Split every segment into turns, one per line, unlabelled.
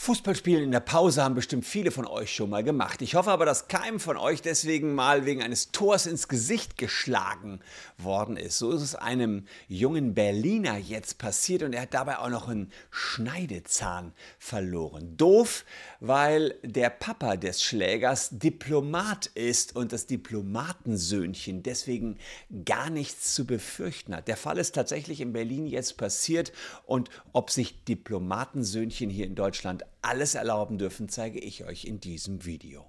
Fußballspielen in der Pause haben bestimmt viele von euch schon mal gemacht. Ich hoffe aber, dass keinem von euch deswegen mal wegen eines Tors ins Gesicht geschlagen worden ist. So ist es einem jungen Berliner jetzt passiert und er hat dabei auch noch einen Schneidezahn verloren. Doof, weil der Papa des Schlägers Diplomat ist und das Diplomatensöhnchen deswegen gar nichts zu befürchten hat. Der Fall ist tatsächlich in Berlin jetzt passiert und ob sich Diplomatensöhnchen hier in Deutschland alles erlauben dürfen, zeige ich euch in diesem Video.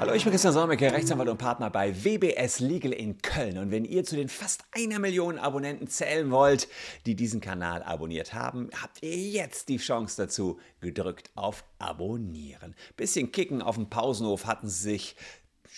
Hallo, ich bin Christian Solmecke, Rechtsanwalt und Partner bei WBS Legal in Köln. Und wenn ihr zu den fast einer Million Abonnenten zählen wollt, die diesen Kanal abonniert haben, habt ihr jetzt die Chance dazu, gedrückt auf Abonnieren. Bisschen Kicken auf dem Pausenhof hatten sie sich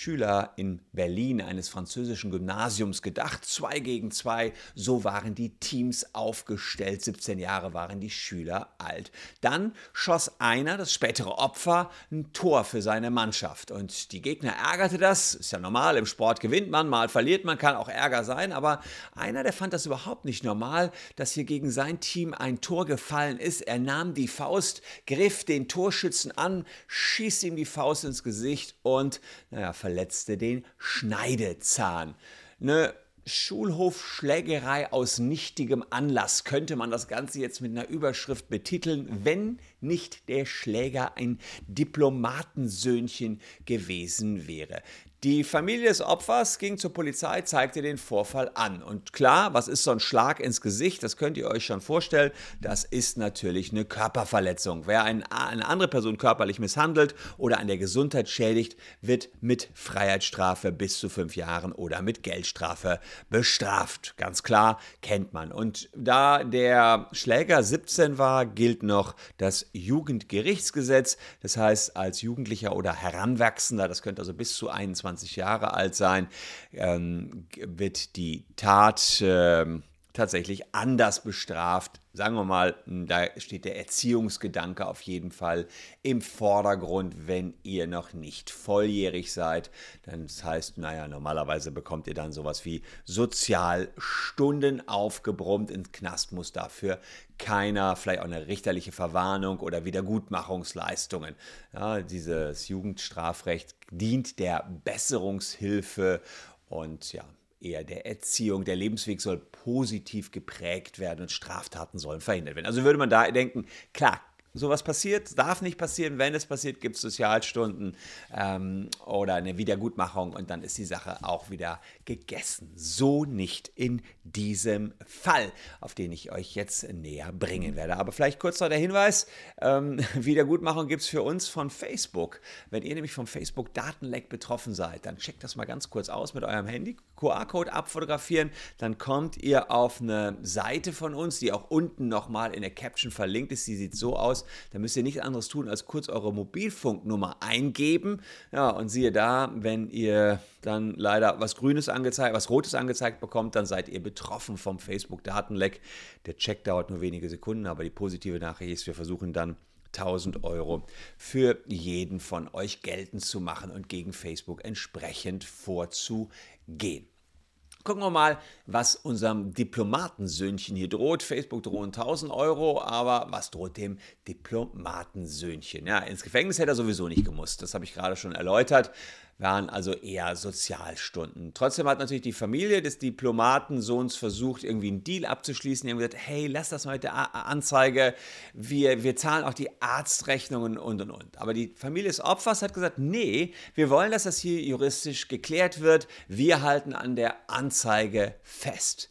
Schüler in Berlin eines französischen Gymnasiums gedacht. Zwei gegen zwei, so waren die Teams aufgestellt. 17 Jahre waren die Schüler alt. Dann schoss einer, das spätere Opfer, ein Tor für seine Mannschaft. Und die Gegner ärgerte das. Ist ja normal, im Sport gewinnt man, mal verliert man, kann auch Ärger sein. Aber einer, der fand das überhaupt nicht normal, dass hier gegen sein Team ein Tor gefallen ist. Er nahm die Faust, griff den Torschützen an, schießt ihm die Faust ins Gesicht und, naja, verletzte den Schneidezahn. Eine Schulhofschlägerei aus nichtigem Anlass könnte man das Ganze jetzt mit einer Überschrift betiteln, wenn nicht der Schläger ein Diplomatensöhnchen gewesen wäre. Die Familie des Opfers ging zur Polizei, zeigte den Vorfall an. Und klar, was ist so ein Schlag ins Gesicht? Das könnt ihr euch schon vorstellen. Das ist natürlich eine Körperverletzung. Wer eine andere Person körperlich misshandelt oder an der Gesundheit schädigt, wird mit Freiheitsstrafe bis zu fünf Jahren oder mit Geldstrafe bestraft. Ganz klar, kennt man. Und da der Schläger 17 war, gilt noch das Jugendgerichtsgesetz. Das heißt, als Jugendlicher oder Heranwachsender, das könnte also bis zu 21 21 Jahre alt sein, ähm, wird die Tat äh, tatsächlich anders bestraft. Sagen wir mal, da steht der Erziehungsgedanke auf jeden Fall im Vordergrund, wenn ihr noch nicht volljährig seid. Das heißt, naja, normalerweise bekommt ihr dann sowas wie Sozialstunden aufgebrummt. Ins Knast muss dafür keiner, vielleicht auch eine richterliche Verwarnung oder Wiedergutmachungsleistungen. Ja, dieses Jugendstrafrecht dient der Besserungshilfe und ja, eher der Erziehung. Der Lebensweg soll positiv geprägt werden und Straftaten sollen verhindert werden. Also würde man da denken, klar, sowas passiert, darf nicht passieren. Wenn es passiert, gibt es Sozialstunden ähm, oder eine Wiedergutmachung und dann ist die Sache auch wieder gegessen. So nicht in diesem Fall, auf den ich euch jetzt näher bringen werde. Aber vielleicht kurz noch der Hinweis, ähm, Wiedergutmachung gibt es für uns von Facebook. Wenn ihr nämlich vom Facebook-Datenleck betroffen seid, dann checkt das mal ganz kurz aus mit eurem Handy, QR-Code abfotografieren, dann kommt ihr auf eine Seite von uns, die auch unten nochmal in der Caption verlinkt ist. Die sieht so aus, da müsst ihr nichts anderes tun, als kurz eure Mobilfunknummer eingeben. Ja, und siehe da, wenn ihr dann leider was Grünes angezeigt, was Rotes angezeigt bekommt, dann seid ihr betroffen vom Facebook-Datenleck. Der Check dauert nur wenige Sekunden, aber die positive Nachricht ist, wir versuchen dann 1000 Euro für jeden von euch geltend zu machen und gegen Facebook entsprechend vorzugehen. Gucken wir mal, was unserem Diplomatensöhnchen hier droht. Facebook drohen 1000 Euro, aber was droht dem Diplomatensöhnchen? Ja, ins Gefängnis hätte er sowieso nicht gemusst. Das habe ich gerade schon erläutert waren also eher Sozialstunden. Trotzdem hat natürlich die Familie des Diplomatensohns versucht, irgendwie einen Deal abzuschließen. Die haben gesagt, hey, lass das mal mit der Anzeige, wir, wir zahlen auch die Arztrechnungen und und und. Aber die Familie des Opfers hat gesagt, nee, wir wollen, dass das hier juristisch geklärt wird. Wir halten an der Anzeige fest.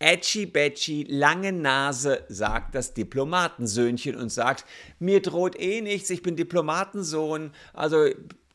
Edgy Betchy, lange Nase, sagt das Diplomatensöhnchen und sagt, mir droht eh nichts, ich bin Diplomatensohn, also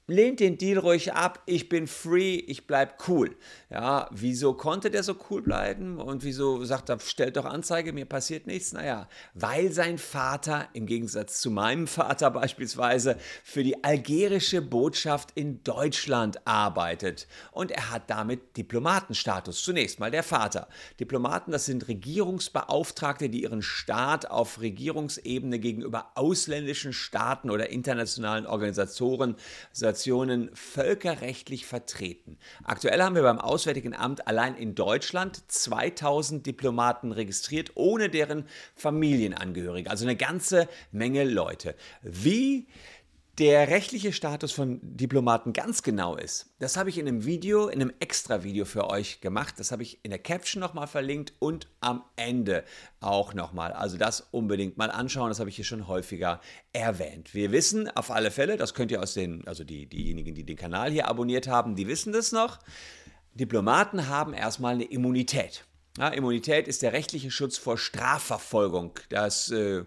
lehnt den Deal ruhig ab, ich bin free, ich bleib cool. Ja, wieso konnte der so cool bleiben und wieso sagt er, stellt doch Anzeige, mir passiert nichts? Naja, weil sein Vater, im Gegensatz zu meinem Vater beispielsweise, für die algerische Botschaft in Deutschland arbeitet und er hat damit Diplomatenstatus. Zunächst mal der Vater. Diplomaten, das sind Regierungsbeauftragte, die ihren Staat auf Regierungsebene gegenüber ausländischen Staaten oder internationalen Organisationen Situationen völkerrechtlich vertreten. Aktuell haben wir beim Auswärtigen Amt allein in Deutschland 2000 Diplomaten registriert, ohne deren Familienangehörige. Also eine ganze Menge Leute. Wie der rechtliche Status von Diplomaten ganz genau ist, das habe ich in einem Video, in einem extra Video für euch gemacht. Das habe ich in der Caption nochmal verlinkt und am Ende auch nochmal. Also das unbedingt mal anschauen. Das habe ich hier schon häufiger erwähnt. Wir wissen auf alle Fälle, das könnt ihr aus den, also die, diejenigen, die den Kanal hier abonniert haben, die wissen das noch. Diplomaten haben erstmal eine Immunität. Ja, Immunität ist der rechtliche Schutz vor Strafverfolgung. Das äh,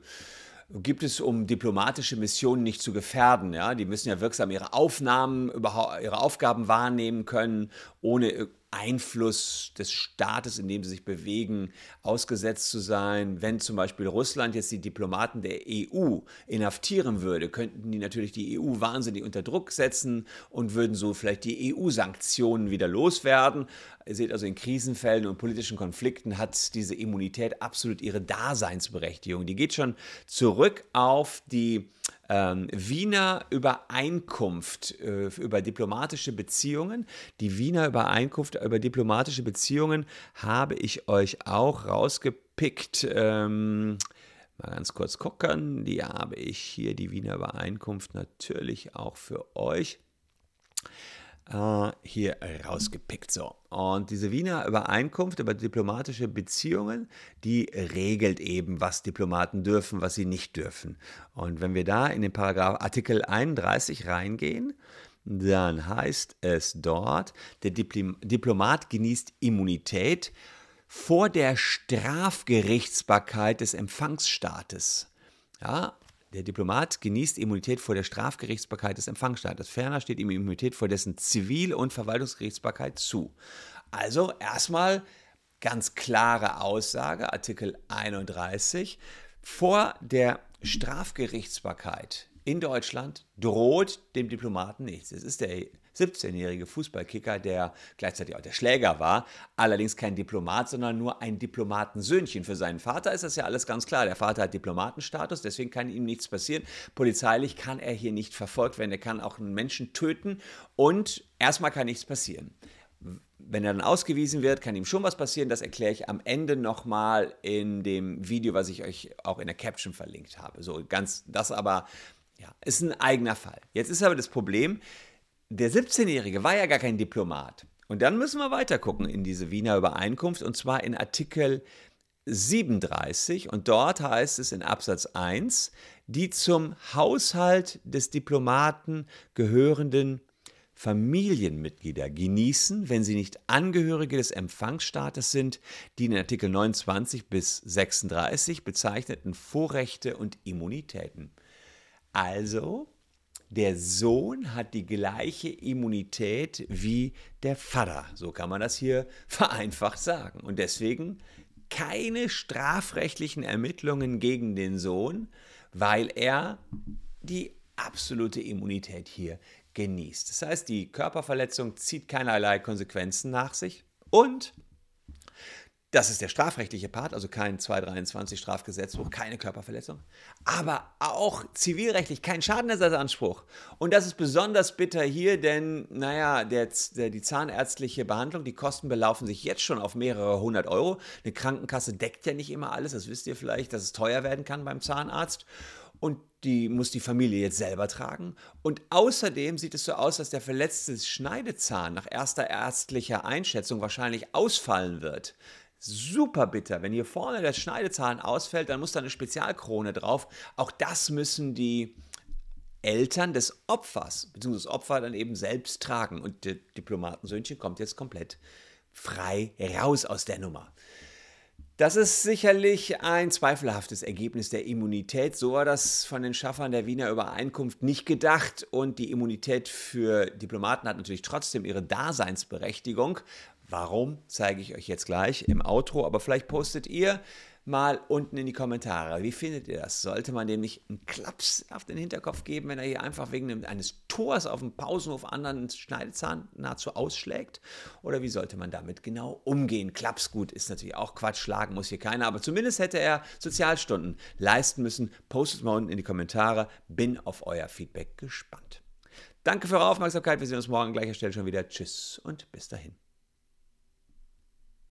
gibt es, um diplomatische Missionen nicht zu gefährden. Ja? Die müssen ja wirksam ihre Aufnahmen, ihre Aufgaben wahrnehmen können, ohne Einfluss des Staates, in dem sie sich bewegen, ausgesetzt zu sein. Wenn zum Beispiel Russland jetzt die Diplomaten der EU inhaftieren würde, könnten die natürlich die EU wahnsinnig unter Druck setzen und würden so vielleicht die EU-Sanktionen wieder loswerden. Ihr seht also, in Krisenfällen und politischen Konflikten hat diese Immunität absolut ihre Daseinsberechtigung. Die geht schon zurück auf die ähm, Wiener Übereinkunft äh, über diplomatische Beziehungen. Die Wiener Übereinkunft über diplomatische Beziehungen habe ich euch auch rausgepickt. Ähm, mal ganz kurz gucken. Die habe ich hier, die Wiener Übereinkunft, natürlich auch für euch äh, hier rausgepickt. So. Und diese Wiener Übereinkunft über diplomatische Beziehungen, die regelt eben, was Diplomaten dürfen, was sie nicht dürfen. Und wenn wir da in den Paragraph Artikel 31 reingehen, dann heißt es dort, der Diplomat genießt Immunität vor der Strafgerichtsbarkeit des Empfangsstaates. Ja, der Diplomat genießt Immunität vor der Strafgerichtsbarkeit des Empfangsstaates. Ferner steht ihm Immunität vor dessen Zivil- und Verwaltungsgerichtsbarkeit zu. Also erstmal ganz klare Aussage, Artikel 31. Vor der Strafgerichtsbarkeit in Deutschland droht dem Diplomaten nichts. Es ist der 17-jährige Fußballkicker, der gleichzeitig auch der Schläger war, allerdings kein Diplomat, sondern nur ein Diplomatensöhnchen. Für seinen Vater ist das ja alles ganz klar. Der Vater hat Diplomatenstatus, deswegen kann ihm nichts passieren. Polizeilich kann er hier nicht verfolgt werden. Er kann auch einen Menschen töten und erstmal kann nichts passieren wenn er dann ausgewiesen wird, kann ihm schon was passieren. Das erkläre ich am Ende nochmal in dem Video, was ich euch auch in der Caption verlinkt habe. So ganz, das aber ja, ist ein eigener Fall. Jetzt ist aber das Problem, der 17-Jährige war ja gar kein Diplomat. Und dann müssen wir weiter gucken in diese Wiener Übereinkunft und zwar in Artikel 37 und dort heißt es in Absatz 1, die zum Haushalt des Diplomaten gehörenden Familienmitglieder genießen, wenn sie nicht Angehörige des Empfangsstaates sind, die in Artikel 29 bis 36 bezeichneten Vorrechte und Immunitäten. Also der Sohn hat die gleiche Immunität wie der Vater. So kann man das hier vereinfacht sagen. Und deswegen keine strafrechtlichen Ermittlungen gegen den Sohn, weil er die absolute Immunität hier genießt. Das heißt, die Körperverletzung zieht keinerlei Konsequenzen nach sich und das ist der strafrechtliche Part, also kein 223 Strafgesetzbuch, keine Körperverletzung, aber auch zivilrechtlich kein Schadenersatzanspruch. Und das ist besonders bitter hier, denn, naja, der, der, die zahnärztliche Behandlung, die Kosten belaufen sich jetzt schon auf mehrere hundert Euro. Eine Krankenkasse deckt ja nicht immer alles, das wisst ihr vielleicht, dass es teuer werden kann beim Zahnarzt. Und die muss die Familie jetzt selber tragen. Und außerdem sieht es so aus, dass der verletzte Schneidezahn nach erster ärztlicher Einschätzung wahrscheinlich ausfallen wird super bitter. Wenn hier vorne der Schneidezahn ausfällt, dann muss da eine Spezialkrone drauf. Auch das müssen die Eltern des Opfers, beziehungsweise das Opfer dann eben selbst tragen. Und der Diplomatensöhnchen kommt jetzt komplett frei raus aus der Nummer. Das ist sicherlich ein zweifelhaftes Ergebnis der Immunität. So war das von den Schaffern der Wiener Übereinkunft nicht gedacht. Und die Immunität für Diplomaten hat natürlich trotzdem ihre Daseinsberechtigung, Warum, zeige ich euch jetzt gleich im Outro, aber vielleicht postet ihr mal unten in die Kommentare. Wie findet ihr das? Sollte man dem nicht einen Klaps auf den Hinterkopf geben, wenn er hier einfach wegen eines Tors auf dem Pausenhof anderen Schneidezahn nahezu ausschlägt? Oder wie sollte man damit genau umgehen? Klapsgut ist natürlich auch Quatsch, schlagen muss hier keiner, aber zumindest hätte er Sozialstunden leisten müssen. Postet mal unten in die Kommentare. Bin auf euer Feedback gespannt. Danke für eure Aufmerksamkeit. Wir sehen uns morgen an gleicher Stelle schon wieder. Tschüss und bis dahin.